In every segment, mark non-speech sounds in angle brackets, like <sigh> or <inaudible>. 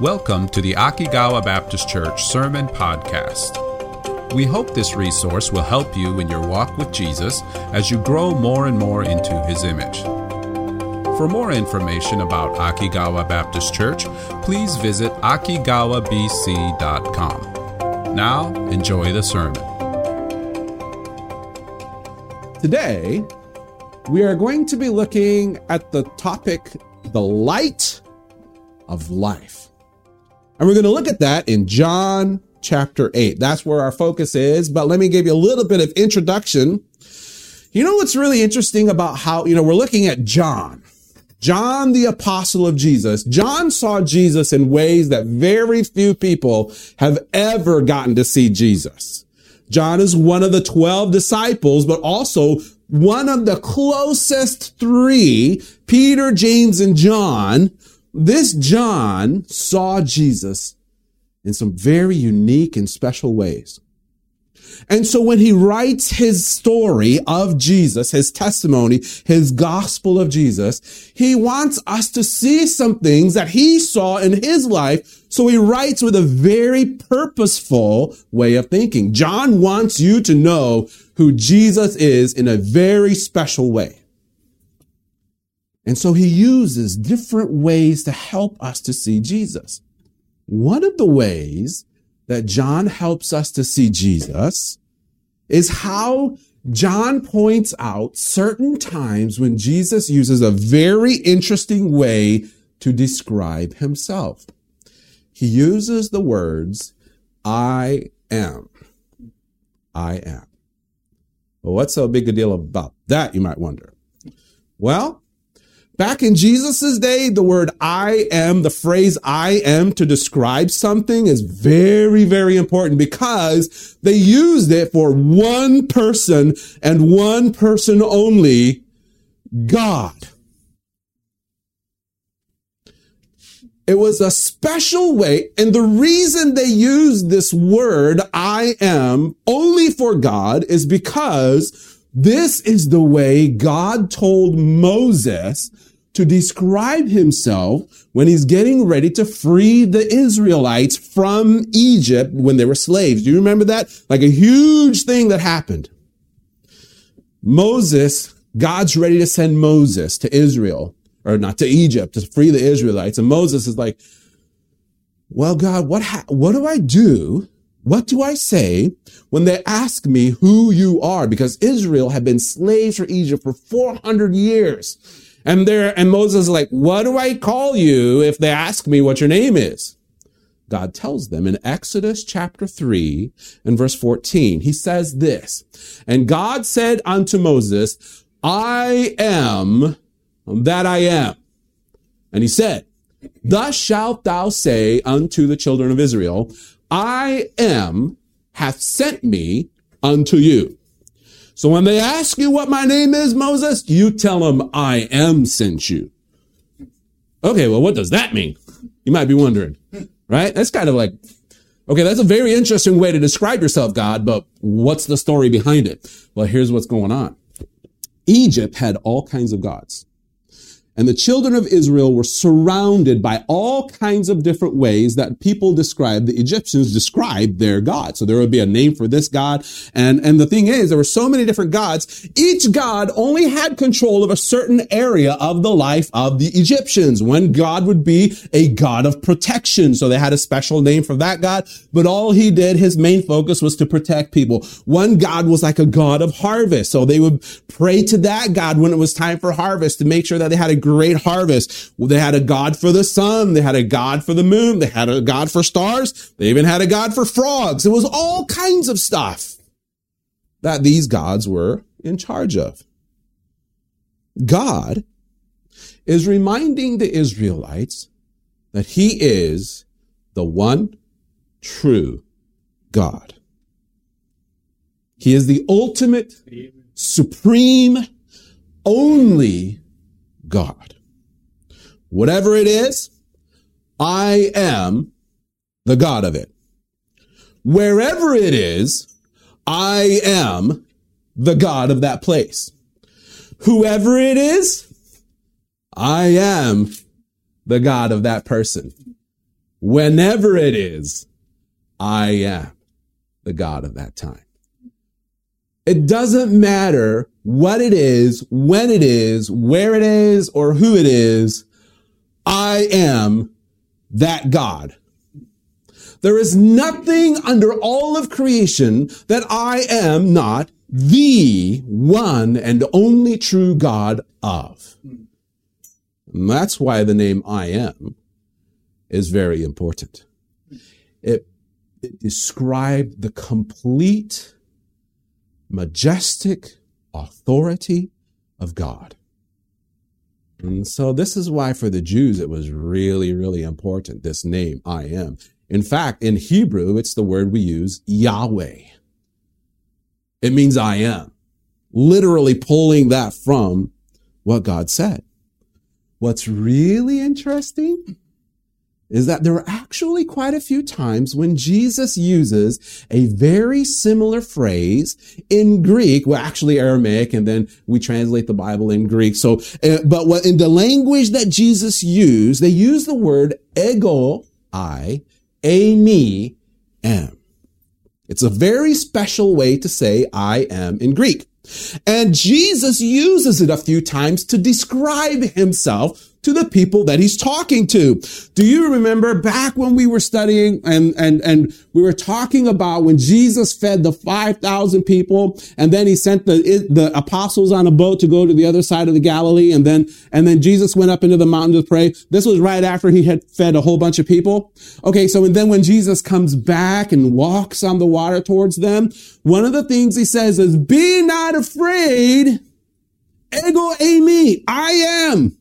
Welcome to the Akigawa Baptist Church Sermon Podcast. We hope this resource will help you in your walk with Jesus as you grow more and more into his image. For more information about Akigawa Baptist Church, please visit akigawabc.com. Now, enjoy the sermon. Today, we are going to be looking at the topic, the light of life. And we're going to look at that in John chapter 8. That's where our focus is. But let me give you a little bit of introduction. You know what's really interesting about how, you know, we're looking at John. John, the apostle of Jesus. John saw Jesus in ways that very few people have ever gotten to see Jesus. John is one of the 12 disciples, but also one of the closest three, Peter, James, and John, this John saw Jesus in some very unique and special ways. And so when he writes his story of Jesus, his testimony, his gospel of Jesus, he wants us to see some things that he saw in his life. So he writes with a very purposeful way of thinking. John wants you to know who Jesus is in a very special way. And so he uses different ways to help us to see Jesus. One of the ways that John helps us to see Jesus is how John points out certain times when Jesus uses a very interesting way to describe himself. He uses the words, I am. I am. Well, what's so big a deal about that, you might wonder? Well, Back in Jesus' day, the word I am, the phrase I am to describe something is very, very important because they used it for one person and one person only, God. It was a special way. And the reason they used this word, I am, only for God is because this is the way God told Moses to describe himself when he's getting ready to free the Israelites from Egypt when they were slaves. Do you remember that? Like a huge thing that happened. Moses, God's ready to send Moses to Israel, or not to Egypt, to free the Israelites. And Moses is like, well, God, what, ha- what do I do? What do I say when they ask me who you are? Because Israel had been slaves for Egypt for 400 years. And there, and Moses is like, what do I call you if they ask me what your name is? God tells them in Exodus chapter 3 and verse 14. He says this, and God said unto Moses, I am that I am. And he said, thus shalt thou say unto the children of Israel, I am hath sent me unto you. So when they ask you what my name is, Moses, you tell them I am sent you. Okay, well, what does that mean? You might be wondering, right? That's kind of like, okay, that's a very interesting way to describe yourself, God, but what's the story behind it? Well, here's what's going on. Egypt had all kinds of gods. And the children of Israel were surrounded by all kinds of different ways that people describe, the Egyptians described their God. So there would be a name for this God. And, and the thing is, there were so many different gods. Each God only had control of a certain area of the life of the Egyptians. One God would be a God of protection. So they had a special name for that God, but all he did, his main focus was to protect people. One God was like a God of harvest. So they would pray to that God when it was time for harvest to make sure that they had a great harvest. They had a God for the sun. They had a God for the moon. They had a God for stars. They even had a God for frogs. It was all kinds of stuff that these gods were in charge of. God is reminding the Israelites that he is the one true God. He is the ultimate, supreme, only God. Whatever it is, I am the God of it. Wherever it is, I am the God of that place. Whoever it is, I am the God of that person. whenever it is, I am the God of that time. It doesn't matter what it is, when it is, where it is, or who it is. I am that God. There is nothing under all of creation that I am not the one and only true God of. And that's why the name I am is very important. It, it described the complete, majestic authority of God. And so this is why for the Jews it was really, really important, this name, I am. In fact, in Hebrew, it's the word we use, Yahweh. It means I am. Literally pulling that from what God said. What's really interesting is that there are actually quite a few times when Jesus uses a very similar phrase in Greek, well, actually Aramaic, and then we translate the Bible in Greek. So, uh, but what in the language that Jesus used, they use the word ego, I, a me, am. It's a very special way to say I am in Greek. And Jesus uses it a few times to describe himself to the people that he's talking to. Do you remember back when we were studying and, and, and we were talking about when Jesus fed the 5,000 people and then he sent the, the apostles on a boat to go to the other side of the Galilee and then, and then Jesus went up into the mountain to pray. This was right after he had fed a whole bunch of people. Okay. So, and then when Jesus comes back and walks on the water towards them, one of the things he says is, be not afraid. Ego eimi. I am.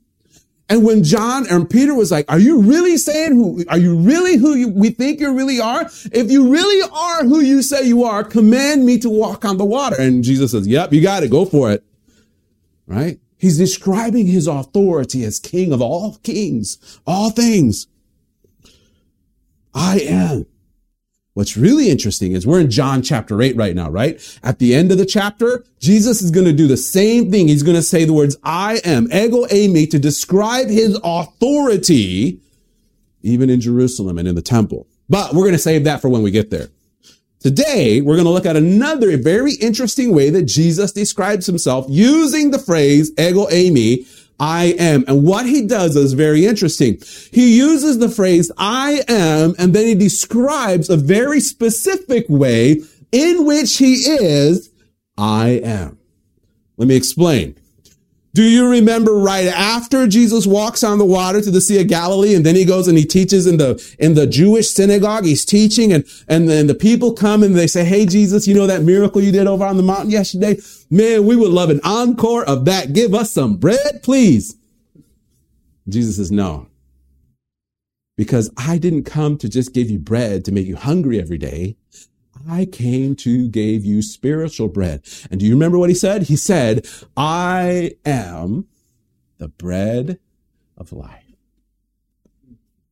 And when John and Peter was like, are you really saying who, are you really who you, we think you really are? If you really are who you say you are, command me to walk on the water. And Jesus says, yep, you got it. Go for it. Right? He's describing his authority as king of all kings, all things. I am. What's really interesting is we're in John chapter 8 right now, right? At the end of the chapter, Jesus is going to do the same thing. He's going to say the words, I am, ego eimi, to describe his authority, even in Jerusalem and in the temple. But we're going to save that for when we get there. Today, we're going to look at another very interesting way that Jesus describes himself using the phrase ego eimi I am. And what he does is very interesting. He uses the phrase I am, and then he describes a very specific way in which he is I am. Let me explain. Do you remember right after Jesus walks on the water to the Sea of Galilee and then he goes and he teaches in the, in the Jewish synagogue? He's teaching and, and then the people come and they say, Hey, Jesus, you know that miracle you did over on the mountain yesterday? Man, we would love an encore of that. Give us some bread, please. Jesus says, no, because I didn't come to just give you bread to make you hungry every day. I came to give you spiritual bread. And do you remember what he said? He said, I am the bread of life.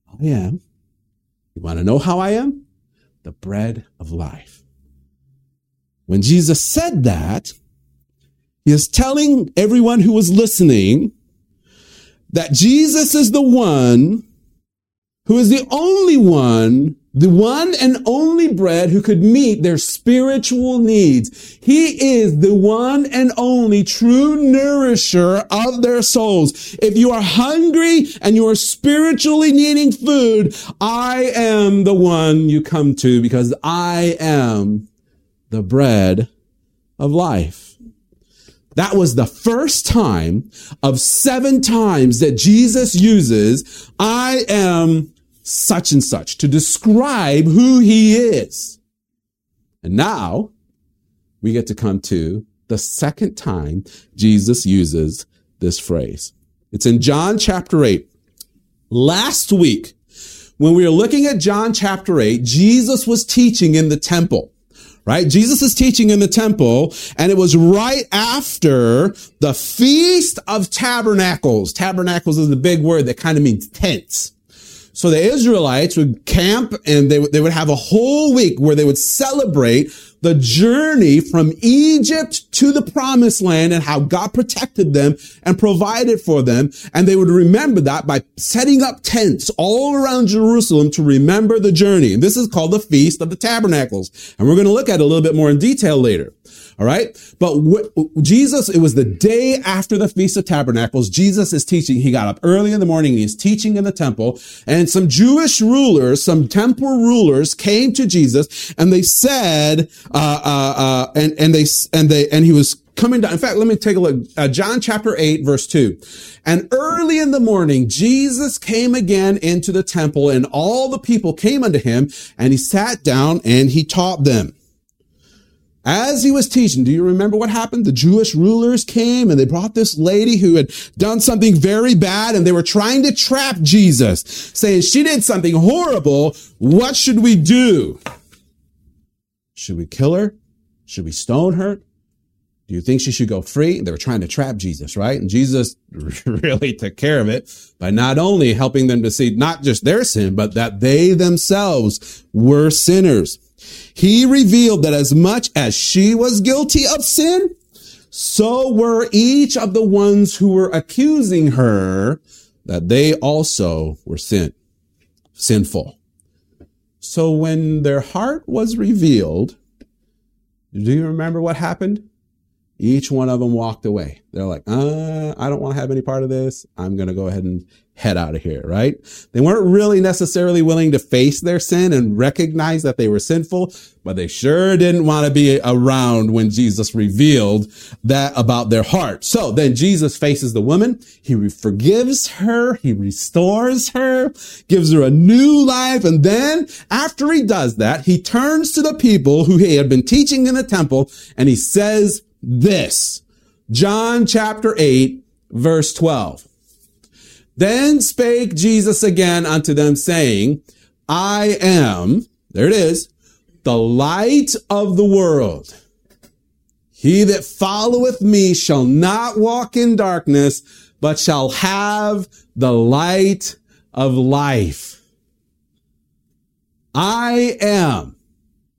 I am. You want to know how I am? The bread of life. When Jesus said that, he is telling everyone who was listening that Jesus is the one who is the only one the one and only bread who could meet their spiritual needs. He is the one and only true nourisher of their souls. If you are hungry and you are spiritually needing food, I am the one you come to because I am the bread of life. That was the first time of seven times that Jesus uses, I am such and such to describe who he is. And now we get to come to the second time Jesus uses this phrase. It's in John chapter 8. Last week, when we were looking at John chapter 8, Jesus was teaching in the temple right? Jesus is teaching in the temple and it was right after the feast of tabernacles. Tabernacles is the big word that kind of means tents. So the Israelites would camp and they, they would have a whole week where they would celebrate the journey from Egypt to the promised land and how God protected them and provided for them. And they would remember that by setting up tents all around Jerusalem to remember the journey. And this is called the Feast of the Tabernacles. And we're going to look at it a little bit more in detail later. All right. But Jesus, it was the day after the Feast of Tabernacles. Jesus is teaching. He got up early in the morning he's teaching in the temple and some Jewish rulers, some temple rulers came to Jesus and they said, uh, uh, uh, and, and they, and they, and he was coming down. In fact, let me take a look. Uh, John chapter 8, verse 2. And early in the morning, Jesus came again into the temple and all the people came unto him and he sat down and he taught them. As he was teaching, do you remember what happened? The Jewish rulers came and they brought this lady who had done something very bad and they were trying to trap Jesus, saying she did something horrible. What should we do? Should we kill her? Should we stone her? Do you think she should go free? They were trying to trap Jesus, right? And Jesus <laughs> really took care of it by not only helping them to see not just their sin, but that they themselves were sinners. He revealed that as much as she was guilty of sin, so were each of the ones who were accusing her that they also were sin, sinful. So when their heart was revealed, do you remember what happened? Each one of them walked away. They're like, uh, I don't want to have any part of this. I'm going to go ahead and head out of here, right? They weren't really necessarily willing to face their sin and recognize that they were sinful, but they sure didn't want to be around when Jesus revealed that about their heart. So then Jesus faces the woman. He forgives her. He restores her, gives her a new life. And then after he does that, he turns to the people who he had been teaching in the temple and he says, this. John chapter 8, verse 12. Then spake Jesus again unto them, saying, I am, there it is, the light of the world. He that followeth me shall not walk in darkness, but shall have the light of life. I am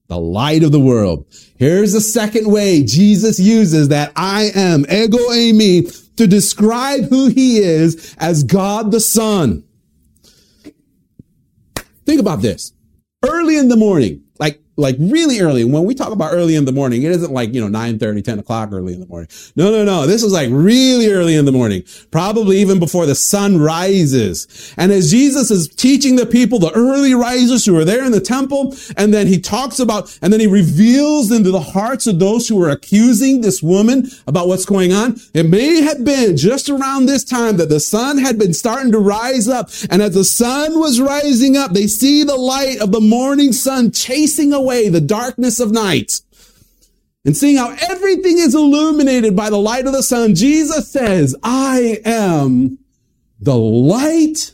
the light of the world. Here's the second way Jesus uses that I am, ego eimi, to describe who he is as God the Son. Think about this. Early in the morning, like really early. When we talk about early in the morning, it isn't like, you know, 9 30, 10 o'clock early in the morning. No, no, no. This is like really early in the morning, probably even before the sun rises. And as Jesus is teaching the people, the early risers who are there in the temple, and then he talks about, and then he reveals into the hearts of those who are accusing this woman about what's going on. It may have been just around this time that the sun had been starting to rise up. And as the sun was rising up, they see the light of the morning sun chasing away away the darkness of night and seeing how everything is illuminated by the light of the sun, Jesus says, I am the light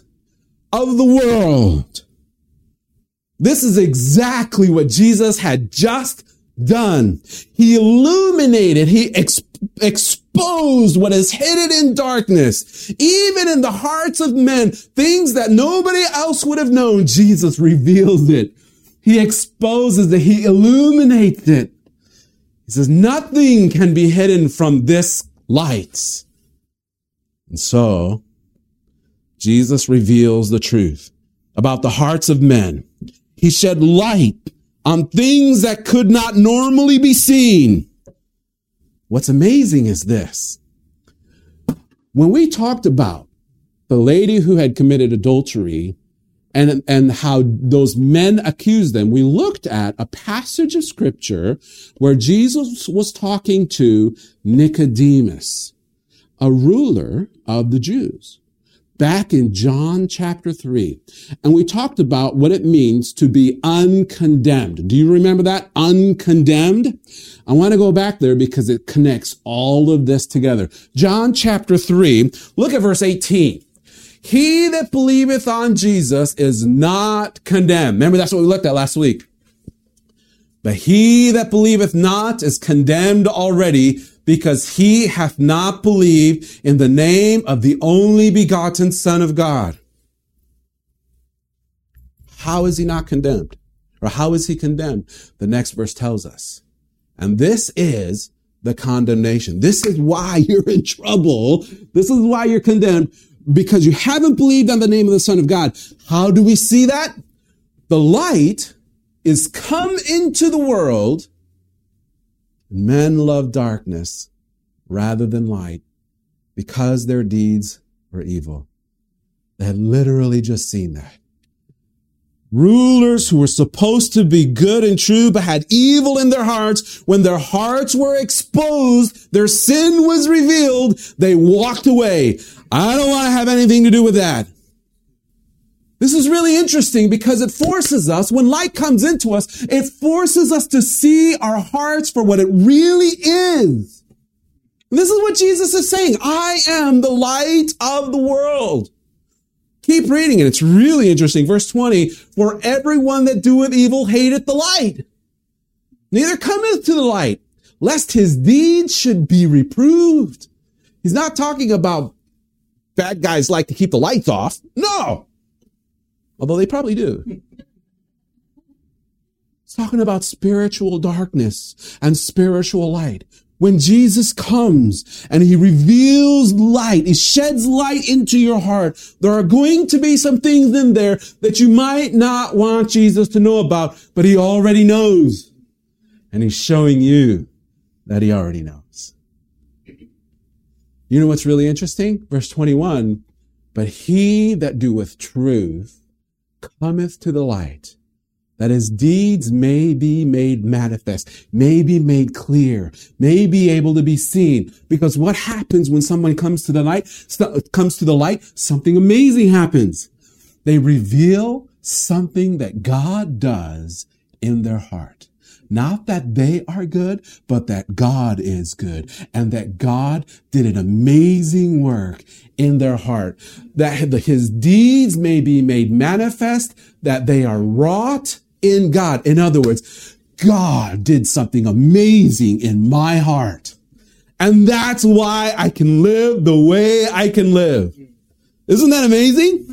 of the world. This is exactly what Jesus had just done. He illuminated, he ex- exposed what is hidden in darkness, even in the hearts of men, things that nobody else would have known. Jesus reveals it he exposes it. He illuminates it. He says, nothing can be hidden from this light. And so, Jesus reveals the truth about the hearts of men. He shed light on things that could not normally be seen. What's amazing is this. When we talked about the lady who had committed adultery and, and how those men accused them, we looked at a passage of scripture where Jesus was talking to Nicodemus, a ruler of the Jews, back in John chapter 3. And we talked about what it means to be uncondemned. Do you remember that? Uncondemned? I want to go back there because it connects all of this together. John chapter 3, look at verse 18. He that believeth on Jesus is not condemned. Remember, that's what we looked at last week. But he that believeth not is condemned already because he hath not believed in the name of the only begotten Son of God. How is he not condemned? Or how is he condemned? The next verse tells us. And this is the condemnation. This is why <laughs> you're in trouble. This is why you're condemned because you haven't believed on the name of the Son of God. How do we see that? The light is come into the world. And men love darkness rather than light because their deeds were evil. They had literally just seen that. Rulers who were supposed to be good and true, but had evil in their hearts. When their hearts were exposed, their sin was revealed, they walked away. I don't want to have anything to do with that. This is really interesting because it forces us, when light comes into us, it forces us to see our hearts for what it really is. This is what Jesus is saying. I am the light of the world. Keep reading it. It's really interesting. Verse 20, for everyone that doeth evil hateth the light. Neither cometh to the light, lest his deeds should be reproved. He's not talking about bad guys like to keep the lights off. No. Although they probably do. It's talking about spiritual darkness and spiritual light when Jesus comes and he reveals light, he sheds light into your heart, there are going to be some things in there that you might not want Jesus to know about, but he already knows. And he's showing you that he already knows. You know what's really interesting? Verse 21, but he that doeth truth cometh to the light that his deeds may be made manifest, may be made clear, may be able to be seen. Because what happens when someone comes to the light, comes to the light, something amazing happens. They reveal something that God does in their heart. Not that they are good, but that God is good and that God did an amazing work in their heart. That his deeds may be made manifest, that they are wrought in God. In other words, God did something amazing in my heart. And that's why I can live the way I can live. Isn't that amazing?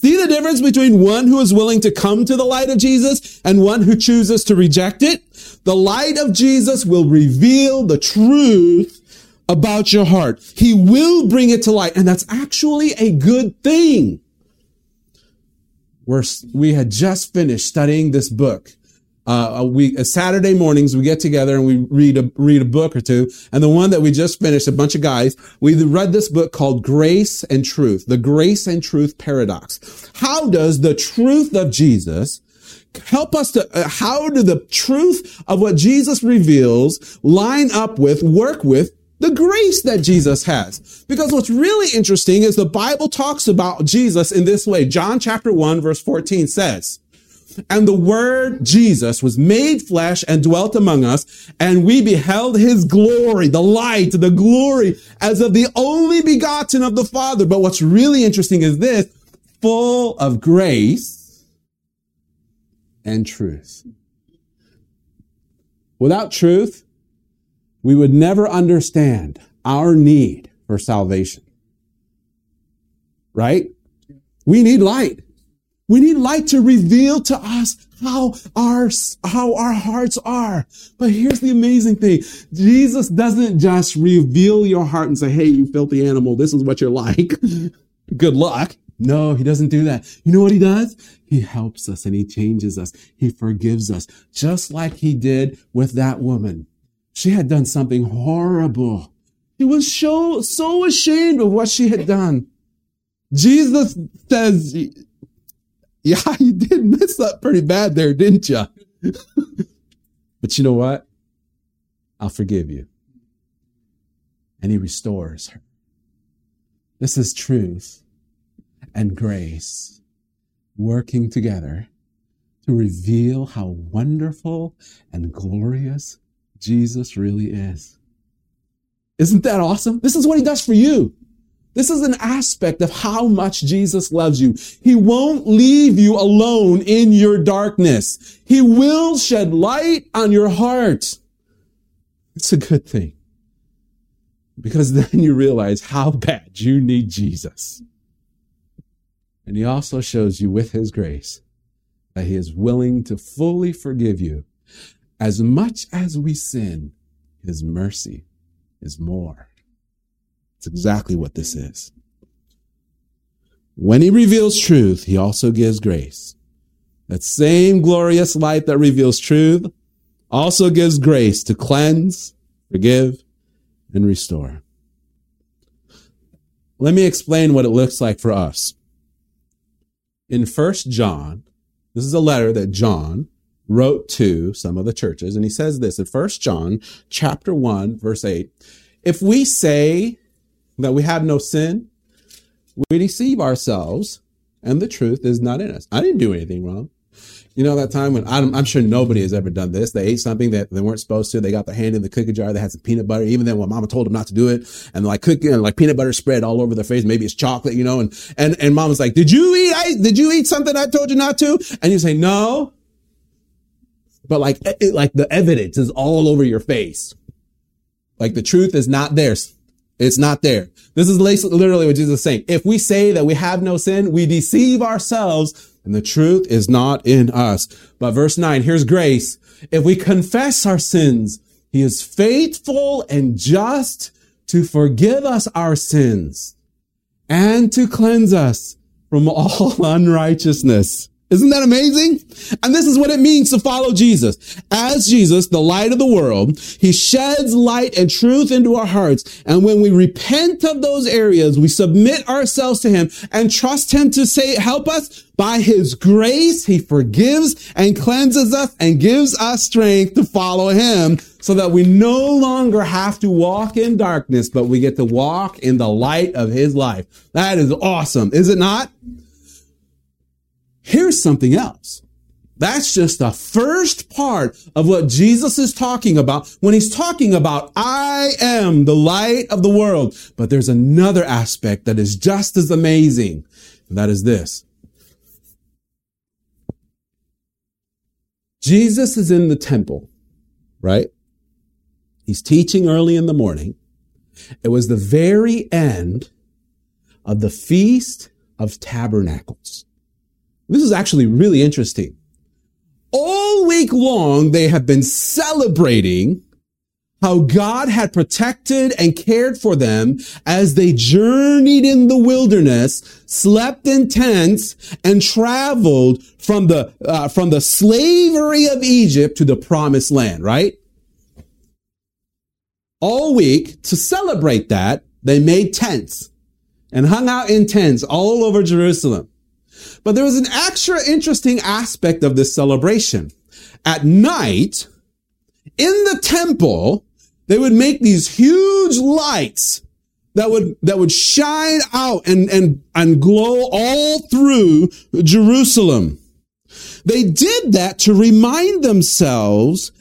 See the difference between one who is willing to come to the light of Jesus and one who chooses to reject it? The light of Jesus will reveal the truth about your heart. He will bring it to light. And that's actually a good thing we're, we had just finished studying this book. Uh, a week, a Saturday mornings, we get together and we read a, read a book or two. And the one that we just finished, a bunch of guys, we read this book called Grace and Truth, the Grace and Truth Paradox. How does the truth of Jesus help us to, uh, how do the truth of what Jesus reveals line up with, work with the grace that Jesus has. Because what's really interesting is the Bible talks about Jesus in this way. John chapter 1 verse 14 says, and the word Jesus was made flesh and dwelt among us, and we beheld his glory, the light, the glory as of the only begotten of the Father. But what's really interesting is this, full of grace and truth. Without truth, we would never understand our need for salvation. Right? We need light. We need light to reveal to us how our, how our hearts are. But here's the amazing thing. Jesus doesn't just reveal your heart and say, Hey, you filthy animal, this is what you're like. <laughs> Good luck. No, he doesn't do that. You know what he does? He helps us and he changes us. He forgives us, just like he did with that woman. She had done something horrible. She was so, so ashamed of what she had done. Jesus says, <laughs> yeah, you did mess up pretty bad there, didn't you? <laughs> but you know what? I'll forgive you. And he restores her. This is truth and grace working together to reveal how wonderful and glorious Jesus really is. Isn't that awesome? This is what he does for you. This is an aspect of how much Jesus loves you. He won't leave you alone in your darkness. He will shed light on your heart. It's a good thing because then you realize how bad you need Jesus. And he also shows you with his grace that he is willing to fully forgive you as much as we sin, his mercy is more. It's exactly what this is. When he reveals truth, he also gives grace. That same glorious light that reveals truth also gives grace to cleanse, forgive, and restore. Let me explain what it looks like for us. In First John, this is a letter that John wrote to some of the churches, and he says this in First John chapter 1, verse 8. If we say that we have no sin, we deceive ourselves, and the truth is not in us. I didn't do anything wrong. You know that time when I'm, I'm, sure nobody has ever done this. They ate something that they weren't supposed to. They got their hand in the cookie jar. They had some peanut butter. Even then, when Mama told them not to do it, and like cookie and like peanut butter spread all over their face. Maybe it's chocolate, you know. And and and Mom was like, "Did you eat? I, did you eat something I told you not to?" And you say, "No." But like it, like the evidence is all over your face. Like the truth is not there. It's not there. This is literally what Jesus is saying. If we say that we have no sin, we deceive ourselves and the truth is not in us. But verse nine, here's grace. If we confess our sins, he is faithful and just to forgive us our sins and to cleanse us from all <laughs> unrighteousness. Isn't that amazing? And this is what it means to follow Jesus. As Jesus, the light of the world, he sheds light and truth into our hearts. And when we repent of those areas, we submit ourselves to him and trust him to say, help us by his grace. He forgives and cleanses us and gives us strength to follow him so that we no longer have to walk in darkness, but we get to walk in the light of his life. That is awesome. Is it not? Here's something else. That's just the first part of what Jesus is talking about when he's talking about, I am the light of the world. But there's another aspect that is just as amazing. And that is this. Jesus is in the temple, right? He's teaching early in the morning. It was the very end of the Feast of Tabernacles. This is actually really interesting. All week long, they have been celebrating how God had protected and cared for them as they journeyed in the wilderness, slept in tents, and traveled from the uh, from the slavery of Egypt to the promised land. Right? All week to celebrate that, they made tents and hung out in tents all over Jerusalem. But there was an extra interesting aspect of this celebration. At night, in the temple, they would make these huge lights that would, that would shine out and, and, and glow all through Jerusalem. They did that to remind themselves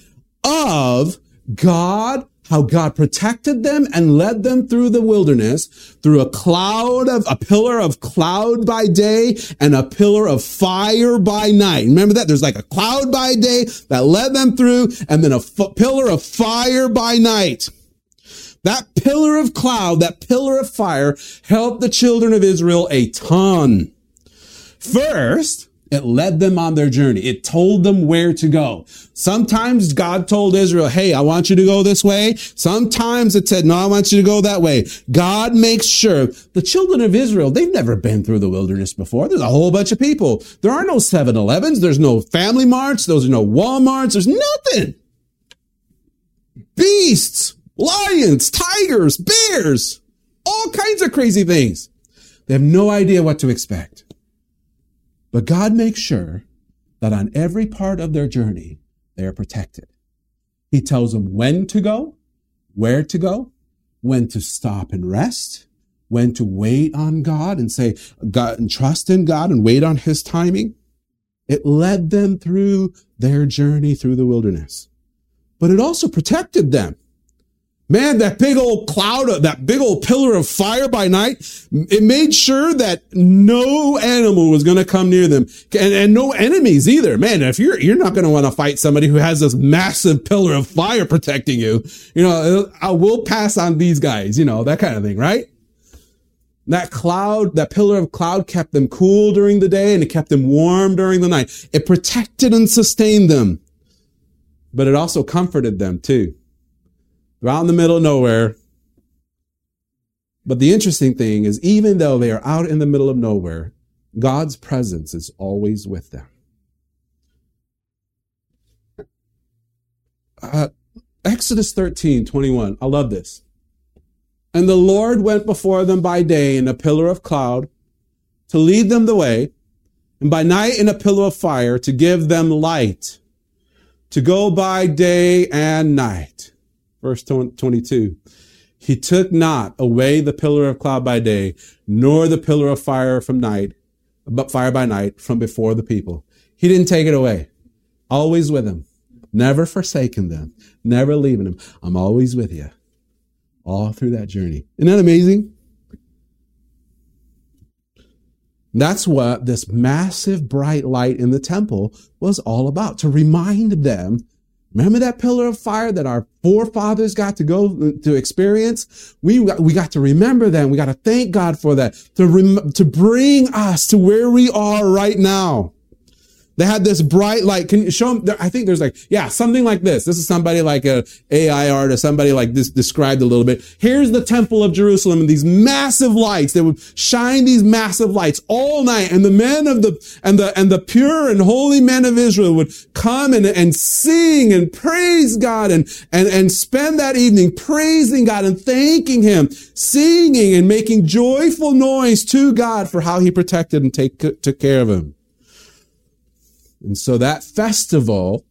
of God how God protected them and led them through the wilderness through a cloud of, a pillar of cloud by day and a pillar of fire by night. Remember that? There's like a cloud by day that led them through and then a f- pillar of fire by night. That pillar of cloud, that pillar of fire helped the children of Israel a ton. First, it led them on their journey. It told them where to go. Sometimes God told Israel, Hey, I want you to go this way. Sometimes it said, No, I want you to go that way. God makes sure the children of Israel, they've never been through the wilderness before. There's a whole bunch of people. There are no 7-Elevens. There's no FamilyMarts. Those are no Walmarts. There's nothing. Beasts, lions, tigers, bears, all kinds of crazy things. They have no idea what to expect. But God makes sure that on every part of their journey, they are protected. He tells them when to go, where to go, when to stop and rest, when to wait on God and say, God, and trust in God and wait on his timing. It led them through their journey through the wilderness, but it also protected them. Man, that big old cloud, that big old pillar of fire by night, it made sure that no animal was going to come near them and, and no enemies either. Man, if you're, you're not going to want to fight somebody who has this massive pillar of fire protecting you, you know, I will pass on these guys, you know, that kind of thing, right? That cloud, that pillar of cloud kept them cool during the day and it kept them warm during the night. It protected and sustained them. but it also comforted them too. They're out in the middle of nowhere. But the interesting thing is, even though they are out in the middle of nowhere, God's presence is always with them. Uh, Exodus 13, 21. I love this. And the Lord went before them by day in a pillar of cloud to lead them the way, and by night in a pillar of fire to give them light, to go by day and night. Verse 22. He took not away the pillar of cloud by day, nor the pillar of fire from night, but fire by night from before the people. He didn't take it away. Always with them. Never forsaking them. Never leaving them. I'm always with you. All through that journey. Isn't that amazing? That's what this massive bright light in the temple was all about. To remind them Remember that pillar of fire that our forefathers got to go to experience? We, we got to remember them. We got to thank God for that to, rem- to bring us to where we are right now. They had this bright light. Can you show them? I think there's like, yeah, something like this. This is somebody like a AI artist, somebody like this described a little bit. Here's the temple of Jerusalem and these massive lights. They would shine these massive lights all night. And the men of the, and the, and the pure and holy men of Israel would come and, and sing and praise God and, and, and spend that evening praising God and thanking Him, singing and making joyful noise to God for how He protected and take, took care of Him. And so that festival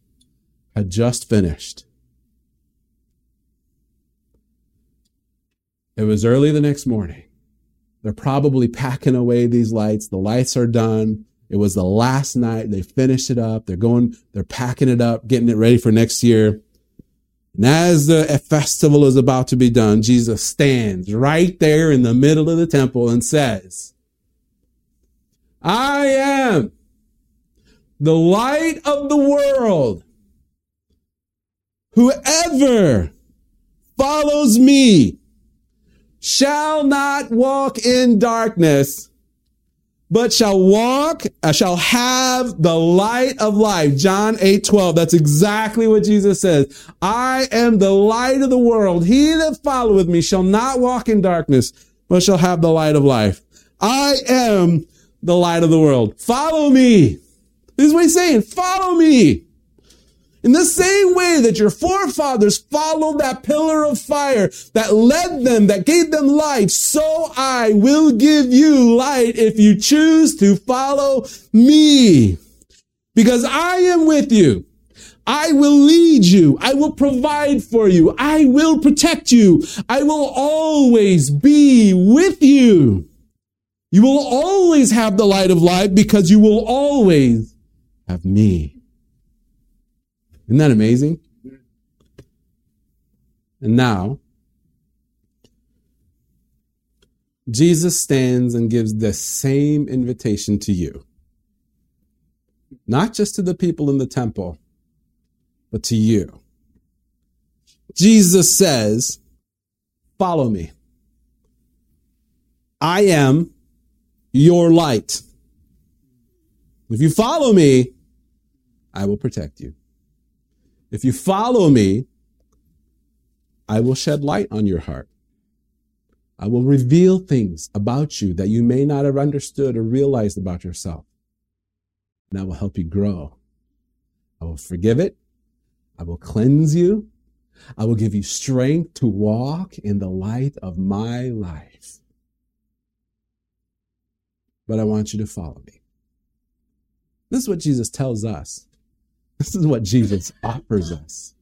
had just finished. It was early the next morning. They're probably packing away these lights. The lights are done. It was the last night. They finished it up. They're going, they're packing it up, getting it ready for next year. And as the festival is about to be done, Jesus stands right there in the middle of the temple and says, I am the light of the world. Whoever follows me shall not walk in darkness, but shall walk, uh, shall have the light of life. John 8, 12. That's exactly what Jesus says. I am the light of the world. He that followeth me shall not walk in darkness, but shall have the light of life. I am the light of the world. Follow me. This is what he's saying. Follow me. In the same way that your forefathers followed that pillar of fire that led them, that gave them life, so I will give you light if you choose to follow me. Because I am with you. I will lead you. I will provide for you. I will protect you. I will always be with you. You will always have the light of life because you will always have me. Isn't that amazing? And now, Jesus stands and gives the same invitation to you. Not just to the people in the temple, but to you. Jesus says, Follow me. I am your light. If you follow me, I will protect you. If you follow me, I will shed light on your heart. I will reveal things about you that you may not have understood or realized about yourself. And I will help you grow. I will forgive it. I will cleanse you. I will give you strength to walk in the light of my life. But I want you to follow me. This is what Jesus tells us. This is what Jesus offers us.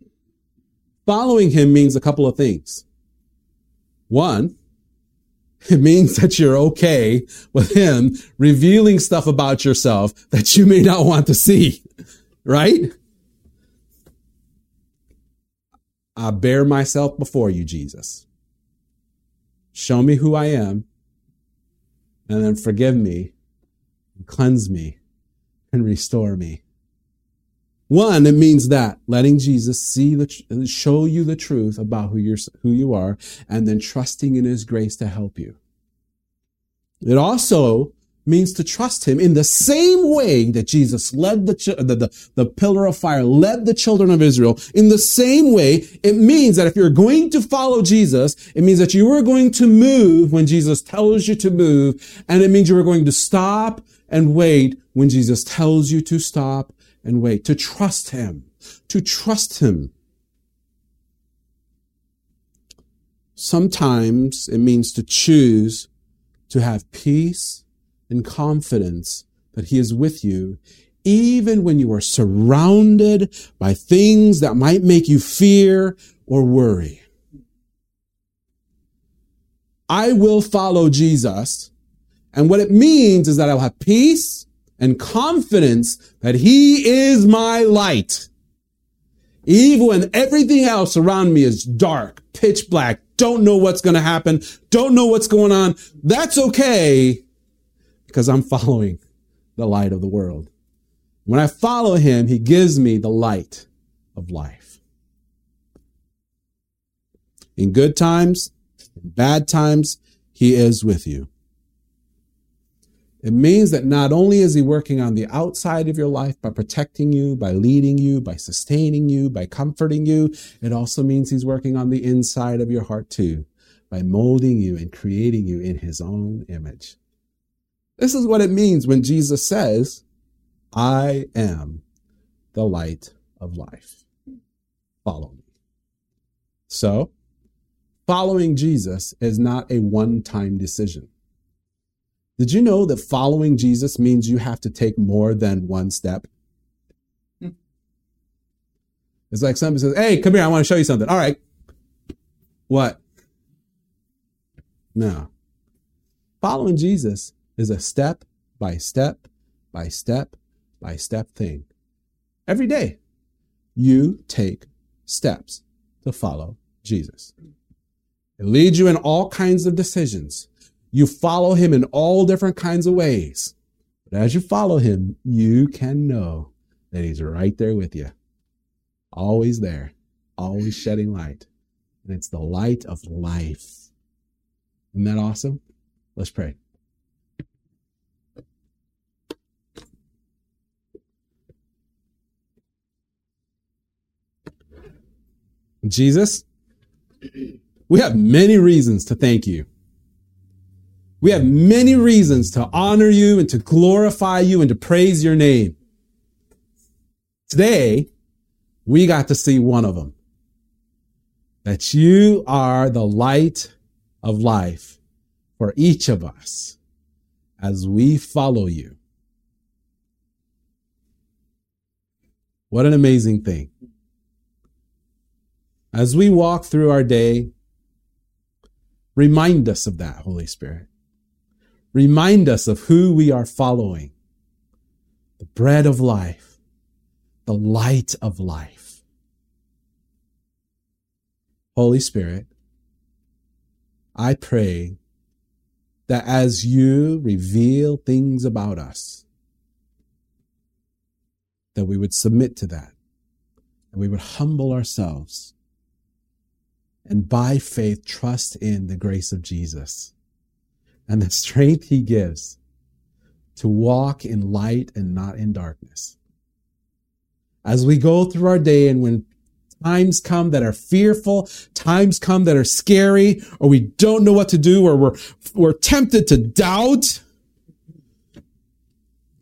Following him means a couple of things. One, it means that you're okay with him revealing stuff about yourself that you may not want to see, right? I bare myself before you, Jesus. Show me who I am, and then forgive me, cleanse me, and restore me. One, it means that letting Jesus see the, show you the truth about who you're, who you are, and then trusting in His grace to help you. It also means to trust him in the same way that Jesus led the, the, the, the, pillar of fire, led the children of Israel. In the same way, it means that if you're going to follow Jesus, it means that you are going to move when Jesus tells you to move. And it means you are going to stop and wait when Jesus tells you to stop and wait, to trust him, to trust him. Sometimes it means to choose to have peace and confidence that He is with you, even when you are surrounded by things that might make you fear or worry. I will follow Jesus. And what it means is that I'll have peace and confidence that He is my light. Even when everything else around me is dark, pitch black, don't know what's going to happen, don't know what's going on, that's okay because I'm following the light of the world. When I follow him, he gives me the light of life. In good times, bad times, he is with you. It means that not only is he working on the outside of your life by protecting you, by leading you, by sustaining you, by comforting you, it also means he's working on the inside of your heart too, by molding you and creating you in his own image. This is what it means when Jesus says, I am the light of life. Follow me. So, following Jesus is not a one time decision. Did you know that following Jesus means you have to take more than one step? Hmm. It's like somebody says, Hey, come here, I want to show you something. All right. What? No. Following Jesus is a step by step by step by step thing. Every day, you take steps to follow Jesus. It leads you in all kinds of decisions. You follow him in all different kinds of ways. But as you follow him, you can know that he's right there with you. Always there, always shedding light. And it's the light of life. Isn't that awesome? Let's pray. Jesus, we have many reasons to thank you. We have many reasons to honor you and to glorify you and to praise your name. Today, we got to see one of them. That you are the light of life for each of us as we follow you. What an amazing thing. As we walk through our day, remind us of that, Holy Spirit. Remind us of who we are following the bread of life, the light of life. Holy Spirit, I pray that as you reveal things about us, that we would submit to that, and we would humble ourselves and by faith trust in the grace of Jesus and the strength he gives to walk in light and not in darkness. As we go through our day and when times come that are fearful, times come that are scary, or we don't know what to do, or we're, we're tempted to doubt,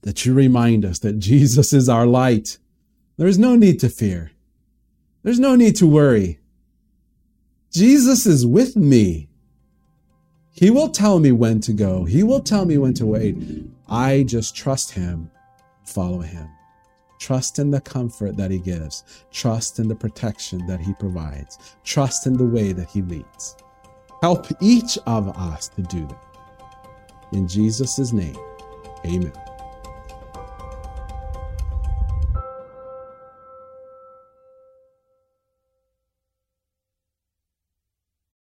that you remind us that Jesus is our light. There's no need to fear. There's no need to worry. Jesus is with me. He will tell me when to go. He will tell me when to wait. I just trust him, follow him. Trust in the comfort that he gives. Trust in the protection that he provides. Trust in the way that he leads. Help each of us to do that. In Jesus' name, amen.